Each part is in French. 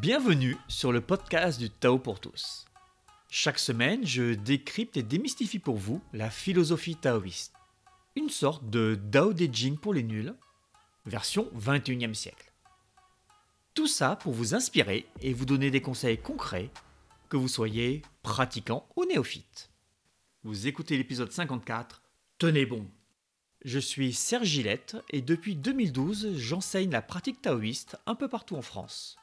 Bienvenue sur le podcast du Tao pour tous. Chaque semaine, je décrypte et démystifie pour vous la philosophie taoïste. Une sorte de Dao De Jing pour les nuls, version 21e siècle. Tout ça pour vous inspirer et vous donner des conseils concrets, que vous soyez pratiquant ou néophyte. Vous écoutez l'épisode 54, Tenez bon je suis Serge Gillette et depuis 2012, j'enseigne la pratique taoïste un peu partout en France.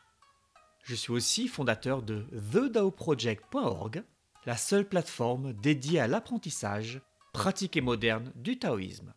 Je suis aussi fondateur de TheDaoProject.org, la seule plateforme dédiée à l'apprentissage, pratique et moderne du taoïsme.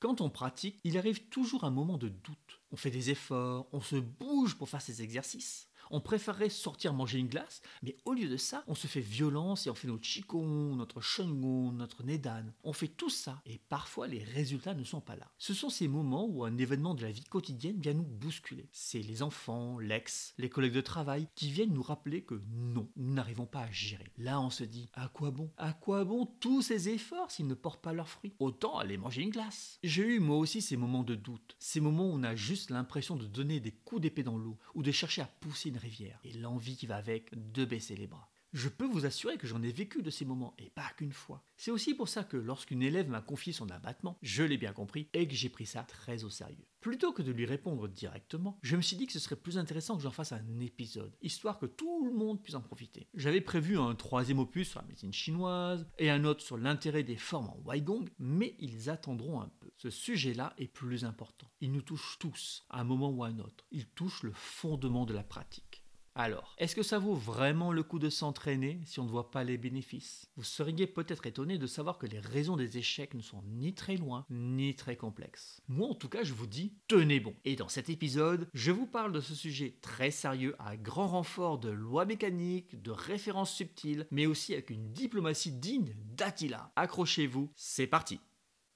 Quand on pratique, il arrive toujours un moment de doute. On fait des efforts, on se bouge pour faire ces exercices on préférerait sortir manger une glace, mais au lieu de ça, on se fait violence et on fait notre Qigong, notre Shengun, notre Nedan. On fait tout ça et parfois les résultats ne sont pas là. Ce sont ces moments où un événement de la vie quotidienne vient nous bousculer. C'est les enfants, l'ex, les collègues de travail qui viennent nous rappeler que non, nous n'arrivons pas à gérer. Là, on se dit à quoi bon? À quoi bon tous ces efforts s'ils ne portent pas leurs fruits? Autant aller manger une glace. J'ai eu moi aussi ces moments de doute, ces moments où on a juste l'impression de donner des coups d'épée dans l'eau ou de chercher à pousser une rivière et l'envie qui va avec de baisser les bras. Je peux vous assurer que j'en ai vécu de ces moments, et pas qu'une fois. C'est aussi pour ça que lorsqu'une élève m'a confié son abattement, je l'ai bien compris et que j'ai pris ça très au sérieux. Plutôt que de lui répondre directement, je me suis dit que ce serait plus intéressant que j'en fasse un épisode, histoire que tout le monde puisse en profiter. J'avais prévu un troisième opus sur la médecine chinoise et un autre sur l'intérêt des formes en Waigong, mais ils attendront un peu. Ce sujet-là est plus important. Il nous touche tous, à un moment ou à un autre. Il touche le fondement de la pratique. Alors, est-ce que ça vaut vraiment le coup de s'entraîner si on ne voit pas les bénéfices? Vous seriez peut-être étonné de savoir que les raisons des échecs ne sont ni très loin, ni très complexes. Moi en tout cas, je vous dis, tenez bon. Et dans cet épisode, je vous parle de ce sujet très sérieux à grand renfort de lois mécaniques, de références subtiles, mais aussi avec une diplomatie digne d'Attila. Accrochez-vous, c'est parti.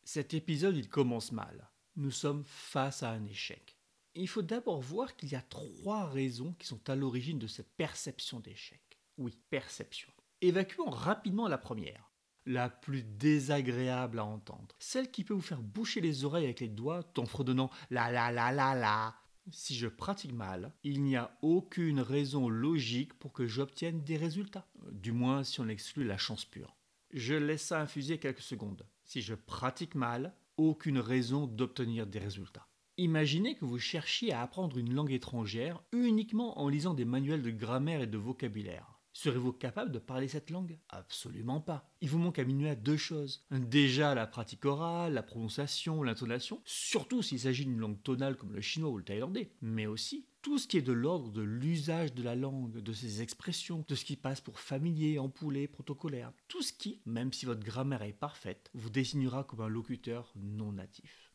Cet épisode, il commence mal. Nous sommes face à un échec il faut d'abord voir qu'il y a trois raisons qui sont à l'origine de cette perception d'échec. Oui, perception. Évacuons rapidement la première, la plus désagréable à entendre, celle qui peut vous faire boucher les oreilles avec les doigts en fredonnant la la la la la. Si je pratique mal, il n'y a aucune raison logique pour que j'obtienne des résultats, du moins si on exclut la chance pure. Je laisse ça infuser quelques secondes. Si je pratique mal, aucune raison d'obtenir des résultats. Imaginez que vous cherchiez à apprendre une langue étrangère uniquement en lisant des manuels de grammaire et de vocabulaire. Serez-vous capable de parler cette langue? Absolument pas. Il vous manque à minuit à deux choses. Déjà la pratique orale, la prononciation, l'intonation, surtout s'il s'agit d'une langue tonale comme le chinois ou le thaïlandais, mais aussi tout ce qui est de l'ordre de l'usage de la langue, de ses expressions, de ce qui passe pour familier, empoulé, protocolaire. Tout ce qui, même si votre grammaire est parfaite, vous désignera comme un locuteur non natif.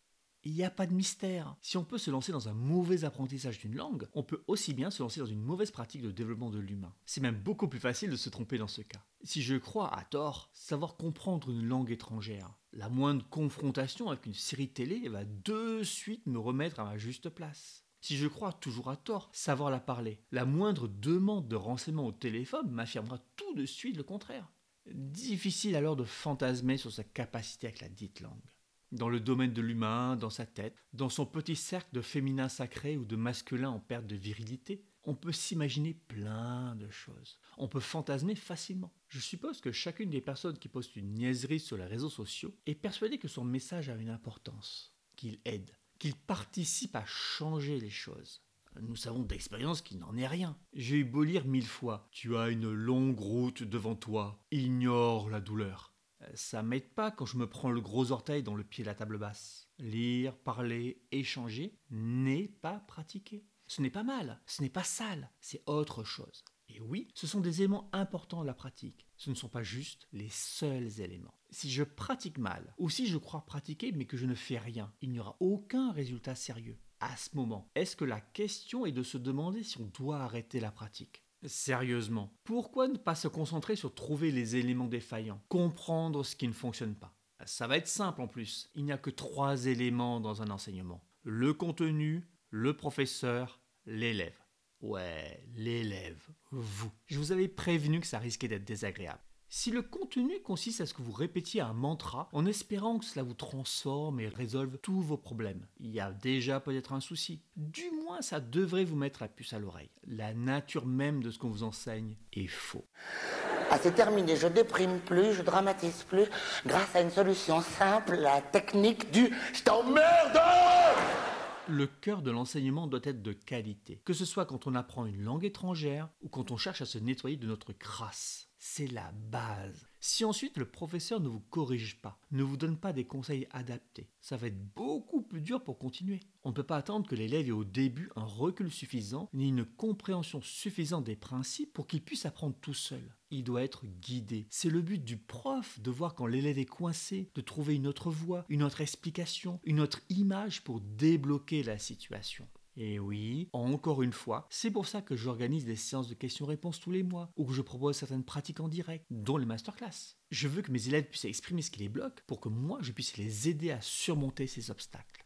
Il n'y a pas de mystère. Si on peut se lancer dans un mauvais apprentissage d'une langue, on peut aussi bien se lancer dans une mauvaise pratique de développement de l'humain. C'est même beaucoup plus facile de se tromper dans ce cas. Si je crois à tort, savoir comprendre une langue étrangère, la moindre confrontation avec une série télé va de suite me remettre à ma juste place. Si je crois toujours à tort, savoir la parler, la moindre demande de renseignement au téléphone m'affirmera tout de suite le contraire. Difficile alors de fantasmer sur sa capacité avec la dite langue dans le domaine de l'humain, dans sa tête, dans son petit cercle de féminin sacré ou de masculin en perte de virilité, on peut s'imaginer plein de choses. On peut fantasmer facilement. Je suppose que chacune des personnes qui postent une niaiserie sur les réseaux sociaux est persuadée que son message a une importance, qu'il aide, qu'il participe à changer les choses. Nous savons d'expérience qu'il n'en est rien. J'ai eu beau lire mille fois Tu as une longue route devant toi, ignore la douleur. Ça m'aide pas quand je me prends le gros orteil dans le pied de la table basse. Lire, parler, échanger n'est pas pratiqué. Ce n'est pas mal, ce n'est pas sale, c'est autre chose. Et oui, ce sont des éléments importants de la pratique. Ce ne sont pas juste les seuls éléments. Si je pratique mal, ou si je crois pratiquer mais que je ne fais rien, il n'y aura aucun résultat sérieux. À ce moment, est-ce que la question est de se demander si on doit arrêter la pratique? Sérieusement, pourquoi ne pas se concentrer sur trouver les éléments défaillants, comprendre ce qui ne fonctionne pas? Ça va être simple en plus, il n'y a que trois éléments dans un enseignement. Le contenu, le professeur, l'élève. Ouais, l'élève, vous. Je vous avais prévenu que ça risquait d'être désagréable. Si le contenu consiste à ce que vous répétiez un mantra en espérant que cela vous transforme et résolve tous vos problèmes, il y a déjà peut-être un souci. Du moins, ça devrait vous mettre la puce à l'oreille. La nature même de ce qu'on vous enseigne est faux. Ah, c'est terminé, je déprime plus, je dramatise plus, grâce à une solution simple, la technique du je t'emmerde le cœur de l'enseignement doit être de qualité, que ce soit quand on apprend une langue étrangère ou quand on cherche à se nettoyer de notre crasse. C'est la base. Si ensuite le professeur ne vous corrige pas, ne vous donne pas des conseils adaptés, ça va être beaucoup plus dur pour continuer. On ne peut pas attendre que l'élève ait au début un recul suffisant ni une compréhension suffisante des principes pour qu'il puisse apprendre tout seul. Il doit être guidé. C'est le but du prof de voir quand l'élève est coincé, de trouver une autre voie, une autre explication, une autre image pour débloquer la situation. Et oui, encore une fois, c'est pour ça que j'organise des séances de questions-réponses tous les mois, ou que je propose certaines pratiques en direct, dont les masterclass. Je veux que mes élèves puissent exprimer ce qui les bloque pour que moi je puisse les aider à surmonter ces obstacles.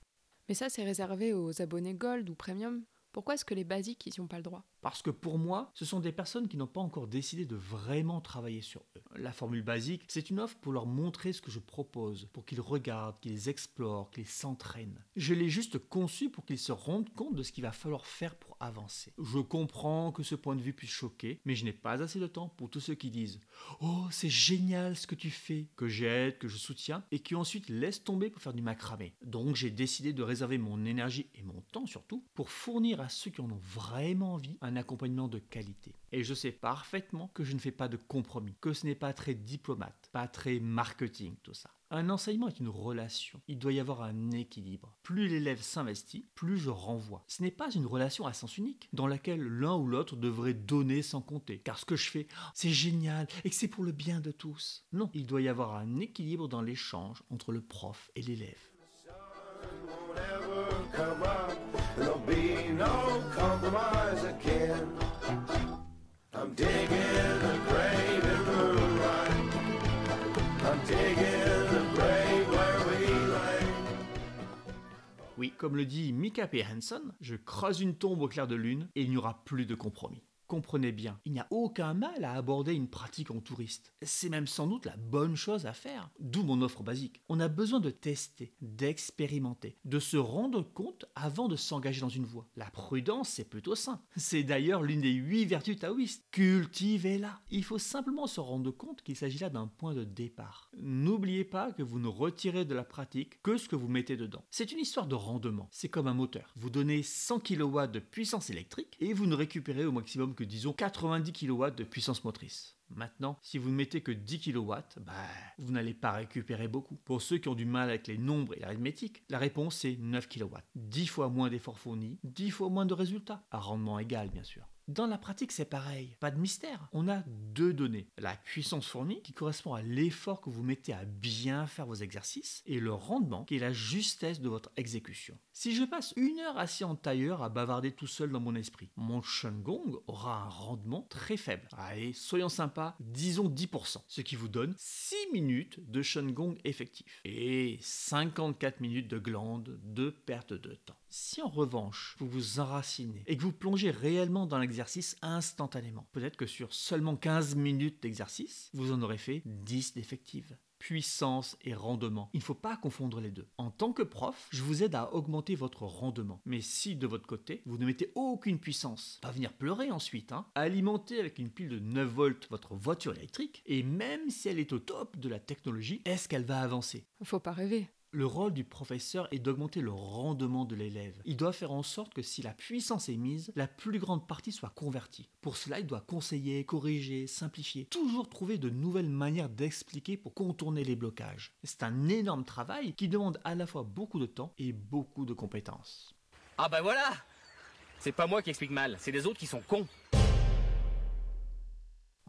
Mais ça, c'est réservé aux abonnés Gold ou Premium Pourquoi est-ce que les basiques, ils n'y ont pas le droit? Parce que pour moi, ce sont des personnes qui n'ont pas encore décidé de vraiment travailler sur eux. La formule basique, c'est une offre pour leur montrer ce que je propose, pour qu'ils regardent, qu'ils explorent, qu'ils s'entraînent. Je l'ai juste conçu pour qu'ils se rendent compte de ce qu'il va falloir faire pour avancer. Je comprends que ce point de vue puisse choquer, mais je n'ai pas assez de temps pour tous ceux qui disent Oh, c'est génial ce que tu fais, que j'aide, que je soutiens, et qui ensuite laissent tomber pour faire du macramé. Donc j'ai décidé de réserver mon énergie et mon temps surtout pour fournir à ceux qui en ont vraiment envie un accompagnement de qualité. Et je sais parfaitement que je ne fais pas de compromis, que ce n'est pas très diplomate, pas très marketing tout ça. Un enseignement est une relation. Il doit y avoir un équilibre. Plus l'élève s'investit, plus je renvoie. Ce n'est pas une relation à sens unique, dans laquelle l'un ou l'autre devrait donner sans compter. Car ce que je fais, c'est génial et que c'est pour le bien de tous. Non, il doit y avoir un équilibre dans l'échange entre le prof et l'élève. Oui, comme le dit Mika P. Hansen, je creuse une tombe au clair de lune et il n'y aura plus de compromis. Comprenez bien, il n'y a aucun mal à aborder une pratique en touriste. C'est même sans doute la bonne chose à faire, d'où mon offre basique. On a besoin de tester, d'expérimenter, de se rendre compte avant de s'engager dans une voie. La prudence, c'est plutôt simple. C'est d'ailleurs l'une des huit vertus taoïstes. Cultivez-la. Il faut simplement se rendre compte qu'il s'agit là d'un point de départ. N'oubliez pas que vous ne retirez de la pratique que ce que vous mettez dedans. C'est une histoire de rendement. C'est comme un moteur. Vous donnez 100 kW de puissance électrique et vous ne récupérez au maximum que disons 90 kW de puissance motrice. Maintenant, si vous ne mettez que 10 kW, bah, vous n'allez pas récupérer beaucoup. Pour ceux qui ont du mal avec les nombres et l'arithmétique, la réponse est 9 kW. 10 fois moins d'efforts fournis, 10 fois moins de résultats, à rendement égal bien sûr. Dans la pratique, c'est pareil. Pas de mystère. On a deux données. La puissance fournie, qui correspond à l'effort que vous mettez à bien faire vos exercices, et le rendement, qui est la justesse de votre exécution. Si je passe une heure assis en tailleur à bavarder tout seul dans mon esprit, mon Gong aura un rendement très faible. Allez, soyons sympas, disons 10%, ce qui vous donne 6 minutes de Gong effectif et 54 minutes de glande de perte de temps. Si en revanche, vous vous enracinez et que vous plongez réellement dans l'exercice instantanément, peut-être que sur seulement 15 minutes d'exercice, vous en aurez fait 10 d'effective puissance et rendement. Il ne faut pas confondre les deux. En tant que prof, je vous aide à augmenter votre rendement. Mais si de votre côté, vous ne mettez aucune puissance, pas venir pleurer ensuite, hein, alimenter avec une pile de 9 volts votre voiture électrique, et même si elle est au top de la technologie, est-ce qu'elle va avancer? Faut pas rêver. Le rôle du professeur est d'augmenter le rendement de l'élève. Il doit faire en sorte que si la puissance est mise, la plus grande partie soit convertie. Pour cela, il doit conseiller, corriger, simplifier, toujours trouver de nouvelles manières d'expliquer pour contourner les blocages. C'est un énorme travail qui demande à la fois beaucoup de temps et beaucoup de compétences. Ah bah voilà C'est pas moi qui explique mal, c'est les autres qui sont cons.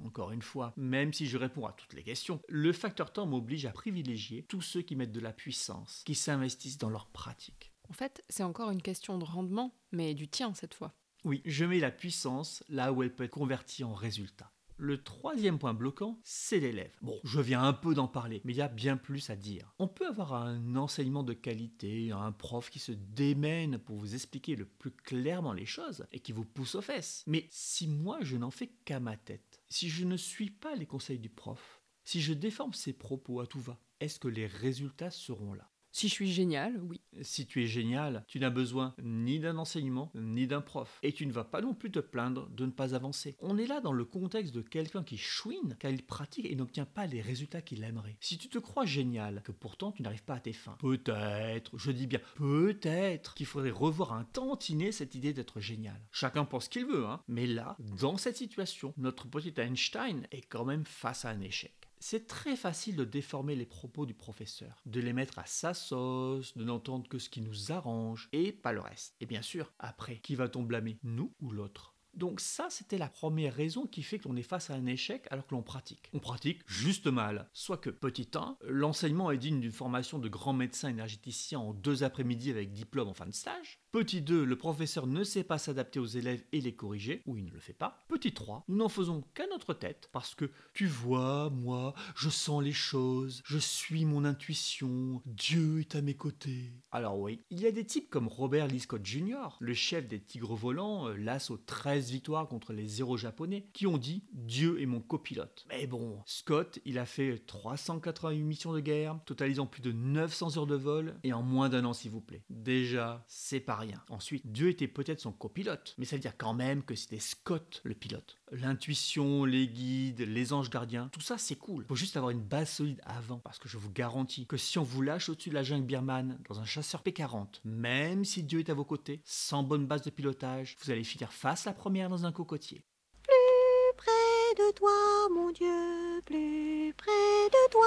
Encore une fois, même si je réponds à toutes les questions, le facteur temps m'oblige à privilégier tous ceux qui mettent de la puissance, qui s'investissent dans leur pratique. En fait, c'est encore une question de rendement, mais du tien cette fois. Oui, je mets la puissance là où elle peut être convertie en résultat. Le troisième point bloquant, c'est l'élève. Bon, je viens un peu d'en parler, mais il y a bien plus à dire. On peut avoir un enseignement de qualité, un prof qui se démène pour vous expliquer le plus clairement les choses et qui vous pousse aux fesses. Mais si moi je n'en fais qu'à ma tête, si je ne suis pas les conseils du prof, Si je déforme ces propos à tout va, est-ce que les résultats seront là? Si je suis génial, oui. Si tu es génial, tu n'as besoin ni d'un enseignement, ni d'un prof. Et tu ne vas pas non plus te plaindre de ne pas avancer. On est là dans le contexte de quelqu'un qui chouine car il pratique et n'obtient pas les résultats qu'il aimerait. Si tu te crois génial, que pourtant tu n'arrives pas à tes fins, peut-être, je dis bien peut-être, qu'il faudrait revoir un tantinet cette idée d'être génial. Chacun pense ce qu'il veut, hein. Mais là, dans cette situation, notre petit Einstein est quand même face à un échec. C'est très facile de déformer les propos du professeur, de les mettre à sa sauce, de n'entendre que ce qui nous arrange et pas le reste. Et bien sûr, après, qui va-t-on blâmer Nous ou l'autre? Donc ça, c'était la première raison qui fait qu'on est face à un échec alors que l'on pratique. On pratique juste mal. Soit que, petit 1, l'enseignement est digne d'une formation de grand médecin énergéticien en deux après-midi avec diplôme en fin de stage. Petit 2, le professeur ne sait pas s'adapter aux élèves et les corriger, ou il ne le fait pas. Petit 3, nous n'en faisons qu'à notre tête, parce que tu vois, moi, je sens les choses, je suis mon intuition, Dieu est à mes côtés. Alors oui, il y a des types comme Robert Lee Scott Jr., le chef des Tigres volants, euh, l'as aux 13 victoires contre les zéro japonais, qui ont dit Dieu est mon copilote. Mais bon, Scott, il a fait 388 missions de guerre, totalisant plus de 900 heures de vol, et en moins d'un an s'il vous plaît. Déjà, c'est pas rien. Ensuite, Dieu était peut-être son copilote, mais ça veut dire quand même que c'était Scott le pilote. L'intuition, les guides, les anges gardiens, tout ça c'est cool. Faut juste avoir une base solide avant, parce que je vous garantis que si on vous lâche au-dessus de la jungle birmane dans un chasseur P40, même si Dieu est à vos côtés, sans bonne base de pilotage, vous allez finir face à la première dans un cocotier. Plus près de toi, mon Dieu, plus près de toi,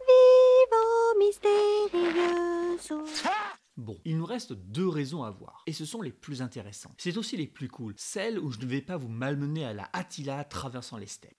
vive au mystérieux. Bon, il nous reste deux raisons à voir, et ce sont les plus intéressantes. C'est aussi les plus cool, celles où je ne vais pas vous malmener à la Attila traversant les steppes.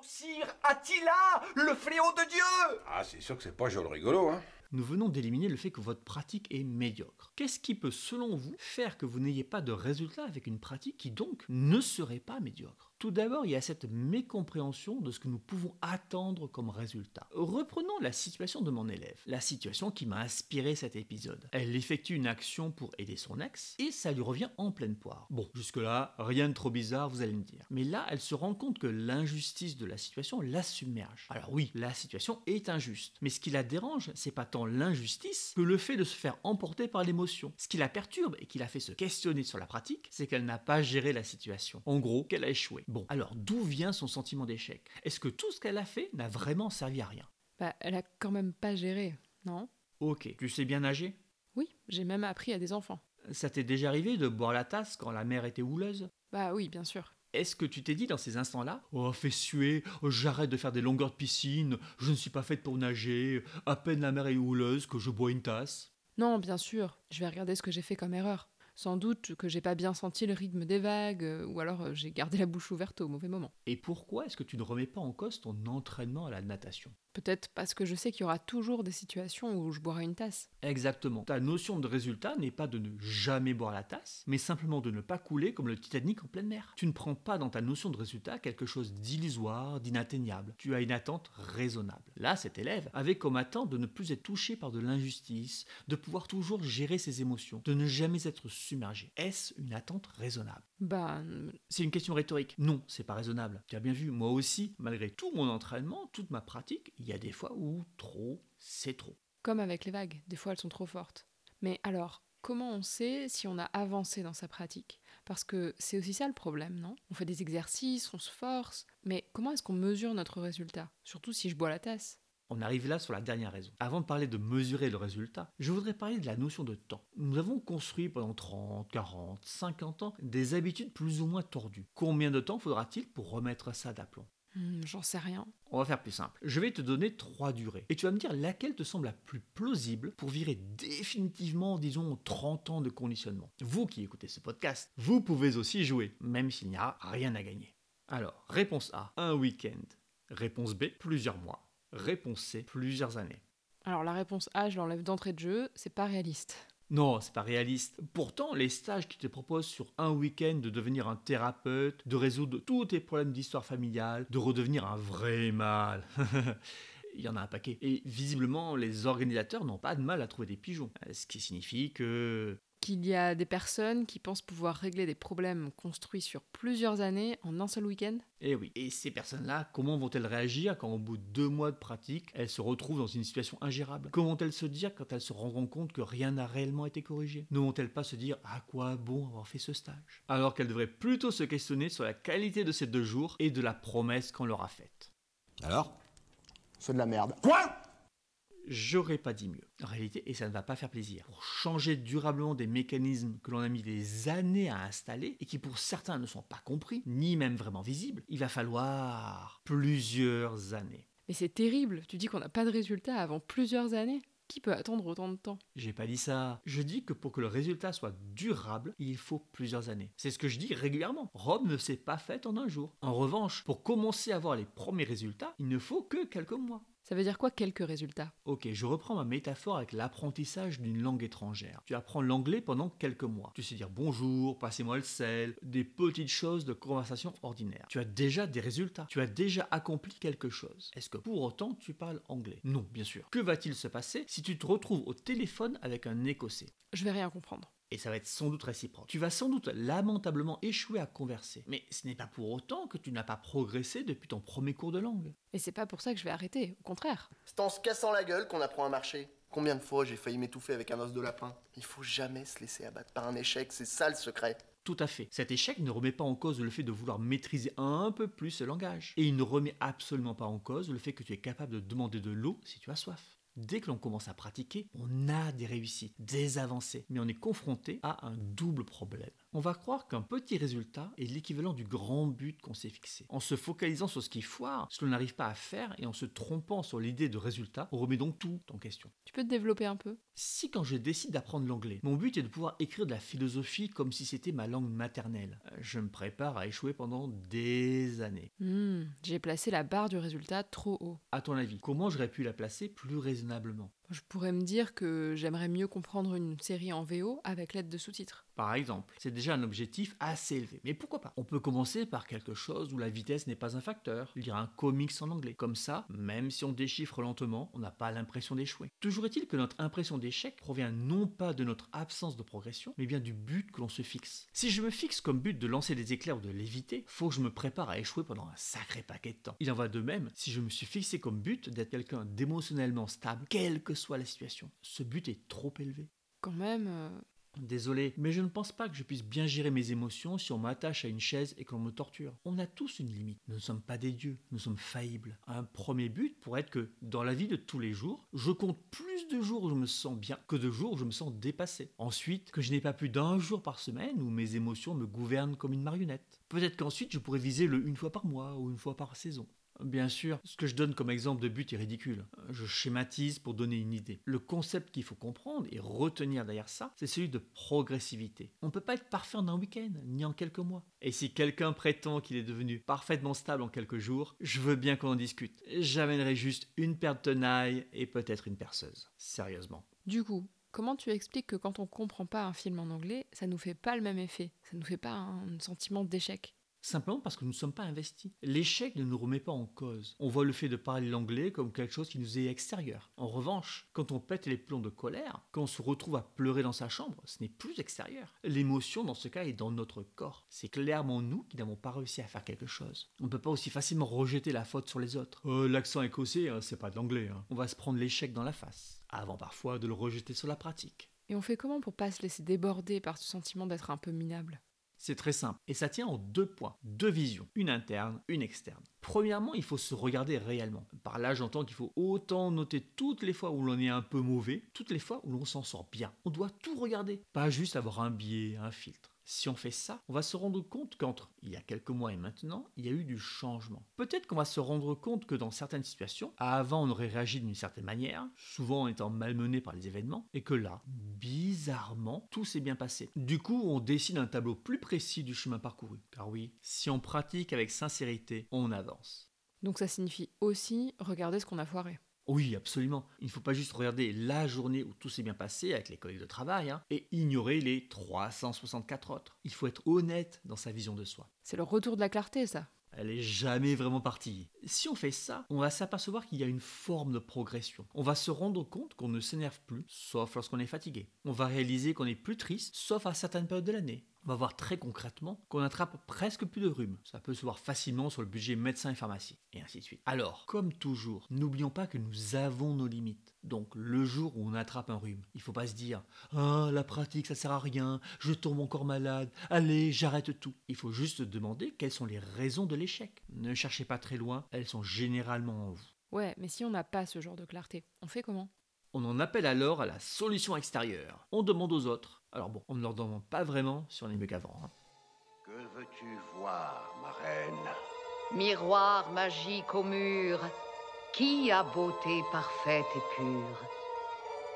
Sire Attila, le fléau de Dieu Ah, c'est sûr que c'est pas joli rigolo, hein Nous venons d'éliminer le fait que votre pratique est médiocre. Qu'est-ce qui peut, selon vous, faire que vous n'ayez pas de résultat avec une pratique qui donc ne serait pas médiocre? Tout d'abord, il y a cette mécompréhension de ce que nous pouvons attendre comme résultat. Reprenons la situation de mon élève, la situation qui m'a inspiré cet épisode. Elle effectue une action pour aider son ex et ça lui revient en pleine poire. Bon, jusque-là, rien de trop bizarre, vous allez me dire. Mais là, elle se rend compte que l'injustice de la situation la submerge. Alors oui, la situation est injuste, mais ce qui la dérange, c'est pas tant l'injustice que le fait de se faire emporter par l'émotion. Ce qui la perturbe et qui la fait se questionner sur la pratique, c'est qu'elle n'a pas géré la situation. En gros, qu'elle a échoué. Bon, alors d'où vient son sentiment d'échec? Est-ce que tout ce qu'elle a fait n'a vraiment servi à rien? Bah, elle a quand même pas géré, non? Ok, tu sais bien nager? Oui, j'ai même appris à des enfants. Ça t'est déjà arrivé de boire la tasse quand la mer était houleuse? Bah oui, bien sûr. Est-ce que tu t'es dit dans ces instants-là Oh, fais suer, oh, j'arrête de faire des longueurs de piscine, je ne suis pas faite pour nager, à peine la mer est houleuse que je bois une tasse? Non, bien sûr, je vais regarder ce que j'ai fait comme erreur. Sans doute que j'ai pas bien senti le rythme des vagues, euh, ou alors euh, j'ai gardé la bouche ouverte au mauvais moment. Et pourquoi est-ce que tu ne remets pas en cause ton entraînement à la natation? Peut-être parce que je sais qu'il y aura toujours des situations où je boirai une tasse. Exactement. Ta notion de résultat n'est pas de ne jamais boire la tasse, mais simplement de ne pas couler comme le Titanic en pleine mer. Tu ne prends pas dans ta notion de résultat quelque chose d'illusoire, d'inatteignable. Tu as une attente raisonnable. Là, cet élève avait comme attente de ne plus être touché par de l'injustice, de pouvoir toujours gérer ses émotions, de ne jamais être submergé. Est-ce une attente raisonnable? Bah, C'est une question rhétorique. Non, c'est pas raisonnable. Tu as bien vu, moi aussi, malgré tout mon entraînement, toute ma pratique, il y a des fois où trop, c'est trop. comme avec les vagues, des fois elles sont trop fortes. Mais alors, comment on sait si on a avancé dans sa pratique? Parce que c'est aussi ça le problème, non? On fait des exercices, on se force, mais comment est-ce qu'on mesure notre résultat? Surtout si je bois la tasse. On arrive là sur la dernière raison. Avant de parler de mesurer le résultat, je voudrais parler de la notion de temps. Nous avons construit pendant 30, 40, 50 ans des habitudes plus ou moins tordues. Combien de temps faudra-t-il pour remettre ça d'aplomb? Hmm, J'en sais rien. On va faire plus simple. Je vais te donner trois durées. Et tu vas me dire laquelle te semble la plus plausible pour virer définitivement, disons, 30 ans de conditionnement. Vous qui écoutez ce podcast, vous pouvez aussi jouer, même s'il n'y a rien à gagner. Alors, réponse A, un week-end. Réponse B, plusieurs mois. Réponse C, plusieurs années. Alors la réponse A, je l'enlève d'entrée de jeu, c'est pas réaliste. Non, c'est pas réaliste. Pourtant, les stages qui te proposent sur un week-end de devenir un thérapeute, de résoudre tous tes problèmes d'histoire familiale, de redevenir un vrai mâle. Il y en a un paquet. Et visiblement, les organisateurs n'ont pas de mal à trouver des pigeons. Euh, Ce qui signifie que qu'il y a des personnes qui pensent pouvoir régler des problèmes construits sur plusieurs années en un seul week-end? Eh oui. Et ces personnes-là, comment vont-elles réagir quand au bout de deux mois de pratique, elles se retrouvent dans une situation ingérable? Comment vont-elles se dire quand elles se rendront compte que rien n'a réellement été corrigé? Ne vont-elles pas se dire à quoi bon avoir fait ce stage? Alors qu'elles devraient plutôt se questionner sur la qualité de ces deux jours et de la promesse qu'on leur a faite. Alors? C'est de la merde. Quoi? J'aurais pas dit mieux. En réalité, et ça ne va pas faire plaisir, pour changer durablement des mécanismes que l'on a mis des années à installer et qui pour certains ne sont pas compris, ni même vraiment visibles, il va falloir plusieurs années. Mais c'est terrible, tu dis qu'on n'a pas de résultat avant plusieurs années. Qui peut attendre autant de temps? J'ai pas dit ça. Je dis que pour que le résultat soit durable, il faut plusieurs années. C'est ce que je dis régulièrement. Rome ne s'est pas faite en un jour. En revanche, pour commencer à voir les premiers résultats, il ne faut que quelques mois. Ça veut dire quoi quelques résultats? Ok, je reprends ma métaphore avec l'apprentissage d'une langue étrangère. Tu apprends l'anglais pendant quelques mois. Tu sais dire bonjour, passez-moi le sel, des petites choses de conversation ordinaire. Tu as déjà des résultats. Tu as déjà accompli quelque chose. Est-ce que pour autant tu parles anglais? Non, bien sûr. Que va-t-il se passer si tu te retrouves au téléphone avec un écossais? Je vais rien comprendre. Et ça va être sans doute réciproque. Tu vas sans doute lamentablement échouer à converser. Mais ce n'est pas pour autant que tu n'as pas progressé depuis ton premier cours de langue. Et c'est pas pour ça que je vais arrêter, au contraire. C'est en se cassant la gueule qu'on apprend à marcher. Combien de fois j'ai failli m'étouffer avec un os de lapin? Il faut jamais se laisser abattre par un échec, c'est ça le secret. Tout à fait. Cet échec ne remet pas en cause le fait de vouloir maîtriser un peu plus ce langage. Et il ne remet absolument pas en cause le fait que tu es capable de demander de l'eau si tu as soif. Dès que l'on commence à pratiquer, on a des réussites, des avancées, mais on est confronté à un double problème. On va croire qu'un petit résultat est l'équivalent du grand but qu'on s'est fixé. En se focalisant sur ce qui foire, ce que l'on n'arrive pas à faire, et en se trompant sur l'idée de résultat, on remet donc tout en question. Tu peux te développer un peu? Si quand je décide d'apprendre l'anglais, mon but est de pouvoir écrire de la philosophie comme si c'était ma langue maternelle, euh, je me prépare à échouer pendant des années. Hmm, J'ai placé la barre du résultat trop haut. À ton avis, comment j'aurais pu la placer plus raisonnablement? Je pourrais me dire que j'aimerais mieux comprendre une série en VO avec l'aide de sous-titres. Par exemple, c'est déjà un objectif assez élevé. Mais pourquoi pas? On peut commencer par quelque chose où la vitesse n'est pas un facteur, lire un comics en anglais. Comme ça, même si on déchiffre lentement, on n'a pas l'impression d'échouer. Toujours est-il que notre impression d'échec provient non pas de notre absence de progression, mais bien du but que l'on se fixe. Si je me fixe comme but de lancer des éclairs ou de l'éviter, faut que je me prépare à échouer pendant un sacré paquet de temps. Il en va de même si je me suis fixé comme but d'être quelqu'un d'émotionnellement stable, quelle que soit la situation. Ce but est trop élevé. Quand même, euh, Désolé, mais je ne pense pas que je puisse bien gérer mes émotions si on m'attache à une chaise et que l'on me torture. On a tous une limite. Nous ne sommes pas des dieux, nous sommes faillibles. Un premier but pourrait être que, dans la vie de tous les jours, je compte plus de jours où je me sens bien que de jours où je me sens dépassé. Ensuite, que je n'ai pas plus d'un jour par semaine où mes émotions me gouvernent comme une marionnette. Peut-être qu'ensuite je pourrais viser le une fois par mois ou une fois par saison. Bien sûr, ce que je donne comme exemple de but est ridicule. Je schématise pour donner une idée. Le concept qu'il faut comprendre et retenir derrière ça, c'est celui de progressivité. On ne peut pas être parfait en un week-end, ni en quelques mois. Et si quelqu'un prétend qu'il est devenu parfaitement stable en quelques jours, je veux bien qu'on en discute. J'amènerai juste une paire de tenailles et peut-être une perceuse. Sérieusement. du coup, comment tu expliques que quand on comprend pas un film en anglais, ça nous fait pas le même effet? Ça nous fait pas un sentiment d'échec? Simplement parce que nous ne sommes pas investis. L'échec ne nous remet pas en cause. On voit le fait de parler l'anglais comme quelque chose qui nous est extérieur. En revanche, quand on pète les plombs de colère, quand on se retrouve à pleurer dans sa chambre, ce n'est plus extérieur. L'émotion dans ce cas est dans notre corps. C'est clairement nous qui n'avons pas réussi à faire quelque chose. On ne peut pas aussi facilement rejeter la faute sur les autres. Euh, L'accent écossais, hein, c'est pas de l'anglais. hein. On va se prendre l'échec dans la face, avant parfois de le rejeter sur la pratique. Et on fait comment pour pas se laisser déborder par ce sentiment d'être un peu minable? C'est très simple. Et ça tient en deux points, deux visions, une interne, une externe. Premièrement, il faut se regarder réellement. Par là, j'entends qu'il faut autant noter toutes les fois où l'on est un peu mauvais, toutes les fois où l'on s'en sort bien. On doit tout regarder, pas juste avoir un biais, un filtre. Si on fait ça, on va se rendre compte qu'entre il y a quelques mois et maintenant, il y a eu du changement. Peut-être qu'on va se rendre compte que dans certaines situations, avant on aurait réagi d'une certaine manière, souvent en étant malmené par les événements, et que là, bizarrement, tout s'est bien passé. Du coup, on dessine un tableau plus précis du chemin parcouru. Car oui, si on pratique avec sincérité, on avance. Donc ça signifie aussi regarder ce qu'on a foiré. Oui, absolument. Il ne faut pas juste regarder la journée où tout s'est bien passé avec les collègues de travail hein, et ignorer les 364 autres. Il faut être honnête dans sa vision de soi. C'est le retour de la clarté, ça. Elle est jamais vraiment partie. Si on fait ça, on va s'apercevoir qu'il y a une forme de progression. On va se rendre compte qu'on ne s'énerve plus, sauf lorsqu'on est fatigué. On va réaliser qu'on est plus triste, sauf à certaines périodes de l'année on va voir très concrètement qu'on attrape presque plus de rhume. Ça peut se voir facilement sur le budget médecin et pharmacie, et ainsi de suite. Alors, comme toujours, n'oublions pas que nous avons nos limites. Donc, le jour où on attrape un rhume, il ne faut pas se dire Ah, la pratique, ça sert à rien, je tombe encore malade, allez, j'arrête tout. Il faut juste demander quelles sont les raisons de l'échec. Ne cherchez pas très loin, elles sont généralement en vous. Ouais, mais si on n'a pas ce genre de clarté, on fait comment? On en appelle alors à la solution extérieure. On demande aux autres alors bon, on ne leur demande pas vraiment si on est mieux qu'avant. Hein. Que veux-tu voir, ma reine? Miroir magique au mur, qui a beauté parfaite et pure?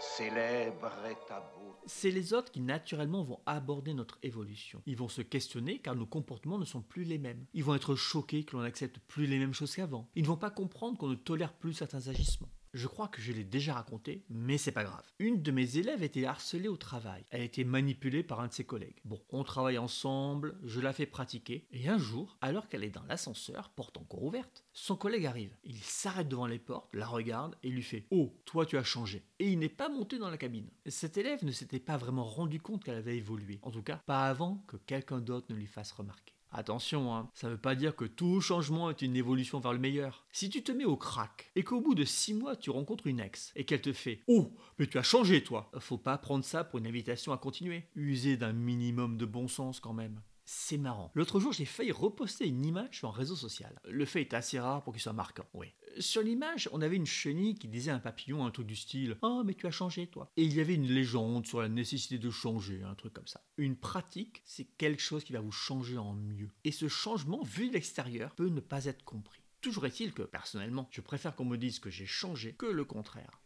Célèbre est ta beauté. C'est les autres qui naturellement vont aborder notre évolution. Ils vont se questionner car nos comportements ne sont plus les mêmes. Ils vont être choqués que l'on n'accepte plus les mêmes choses qu'avant. Ils ne vont pas comprendre qu'on ne tolère plus certains agissements. Je crois que je l'ai déjà raconté, mais c'est pas grave. Une de mes élèves était harcelée au travail. Elle été manipulée par un de ses collègues. Bon, on travaille ensemble, je la fais pratiquer, et un jour, alors qu'elle est dans l'ascenseur, porte encore ouverte, son collègue arrive. Il s'arrête devant les portes, la regarde et lui fait Oh, toi tu as changé. Et il n'est pas monté dans la cabine. Cet élève ne s'était pas vraiment rendu compte qu'elle avait évolué. En tout cas, pas avant que quelqu'un d'autre ne lui fasse remarquer. Attention, hein, ça ne veut pas dire que tout changement est une évolution vers le meilleur. Si tu te mets au crack et qu'au bout de 6 mois tu rencontres une ex et qu'elle te fait Oh, mais tu as changé toi Faut pas prendre ça pour une invitation à continuer. User d'un minimum de bon sens quand même. C'est marrant. L'autre jour, j'ai failli reposter une image sur un réseau social. Le fait est assez rare pour qu'il soit marquant, oui. Sur l'image, on avait une chenille qui disait à un papillon un truc du style Oh, mais tu as changé, toi. Et il y avait une légende sur la nécessité de changer, un truc comme ça. Une pratique, c'est quelque chose qui va vous changer en mieux. Et ce changement, vu de l'extérieur, peut ne pas être compris. Toujours est-il que, personnellement, je préfère qu'on me dise que j'ai changé que le contraire.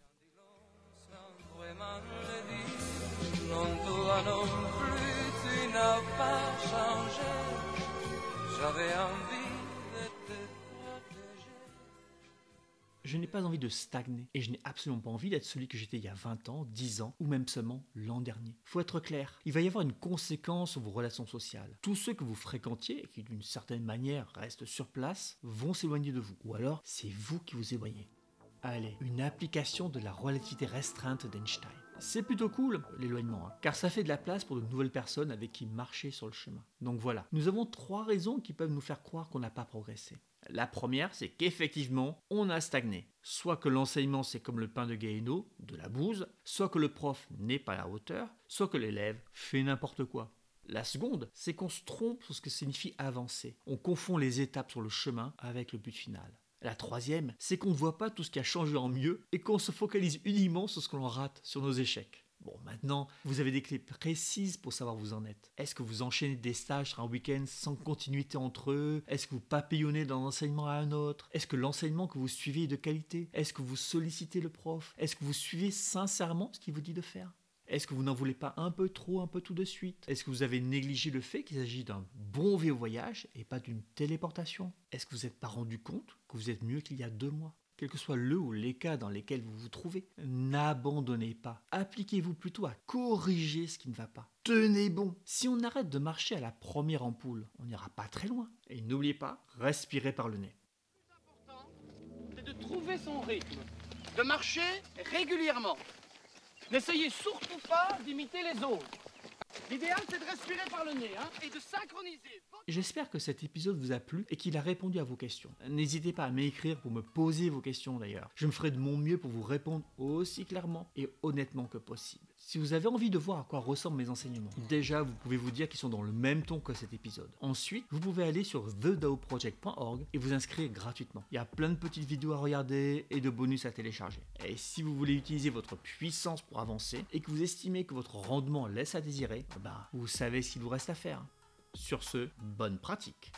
Je n'ai pas envie de stagner et je n'ai absolument pas envie d'être celui que j'étais il y a 20 ans, 10 ans ou même seulement l'an dernier. Faut être clair, il va y avoir une conséquence sur vos relations sociales. Tous ceux que vous fréquentiez et qui d'une certaine manière restent sur place vont s'éloigner de vous ou alors c'est vous qui vous éloignez. Allez, une application de la relativité restreinte d'Einstein. C'est plutôt cool, l'éloignement, hein, car ça fait de la place pour de nouvelles personnes avec qui marcher sur le chemin. Donc voilà, nous avons trois raisons qui peuvent nous faire croire qu'on n'a pas progressé. La première, c'est qu'effectivement, on a stagné. Soit que l'enseignement, c'est comme le pain de Gaïno, de la bouse, soit que le prof n'est pas à la hauteur, soit que l'élève fait n'importe quoi. La seconde, c'est qu'on se trompe sur ce que signifie avancer. On confond les étapes sur le chemin avec le but final. La troisième, c'est qu'on ne voit pas tout ce qui a changé en mieux et qu'on se focalise uniquement sur ce que l'on rate, sur nos échecs. Bon, maintenant, vous avez des clés précises pour savoir où vous en êtes. Est-ce que vous enchaînez des stages sur un week-end sans continuité entre eux? Est-ce que vous papillonnez d'un enseignement à un autre? Est-ce que l'enseignement que vous suivez est de qualité? Est-ce que vous sollicitez le prof? Est-ce que vous suivez sincèrement ce qu'il vous dit de faire? Est-ce que vous n'en voulez pas un peu trop, un peu tout de suite? Est-ce que vous avez négligé le fait qu'il s'agit d'un bon vieux voyage et pas d'une téléportation? Est-ce que vous n'êtes pas rendu compte que vous êtes mieux qu'il y a deux mois? Quel que soit le ou les cas dans lesquels vous vous trouvez, n'abandonnez pas. Appliquez-vous plutôt à corriger ce qui ne va pas. Tenez bon. Si on arrête de marcher à la première ampoule, on n'ira pas très loin. Et n'oubliez pas, respirez par le nez. C'est de trouver son rythme, de marcher régulièrement. N'essayez surtout pas d'imiter les autres. L'idéal, c'est de respirer par le nez hein, et de synchroniser. J'espère que cet épisode vous a plu et qu'il a répondu à vos questions. N'hésitez pas à m'écrire pour me poser vos questions d'ailleurs. Je me ferai de mon mieux pour vous répondre aussi clairement et honnêtement que possible. Si vous avez envie de voir à quoi ressemblent mes enseignements, déjà vous pouvez vous dire qu'ils sont dans le même ton que cet épisode. Ensuite, vous pouvez aller sur thedaoproject.org et vous inscrire gratuitement. Il y a plein de petites vidéos à regarder et de bonus à télécharger. Et si vous voulez utiliser votre puissance pour avancer et que vous estimez que votre rendement laisse à désirer, bah, vous savez ce qu'il vous reste à faire. Sur ce, bonne pratique.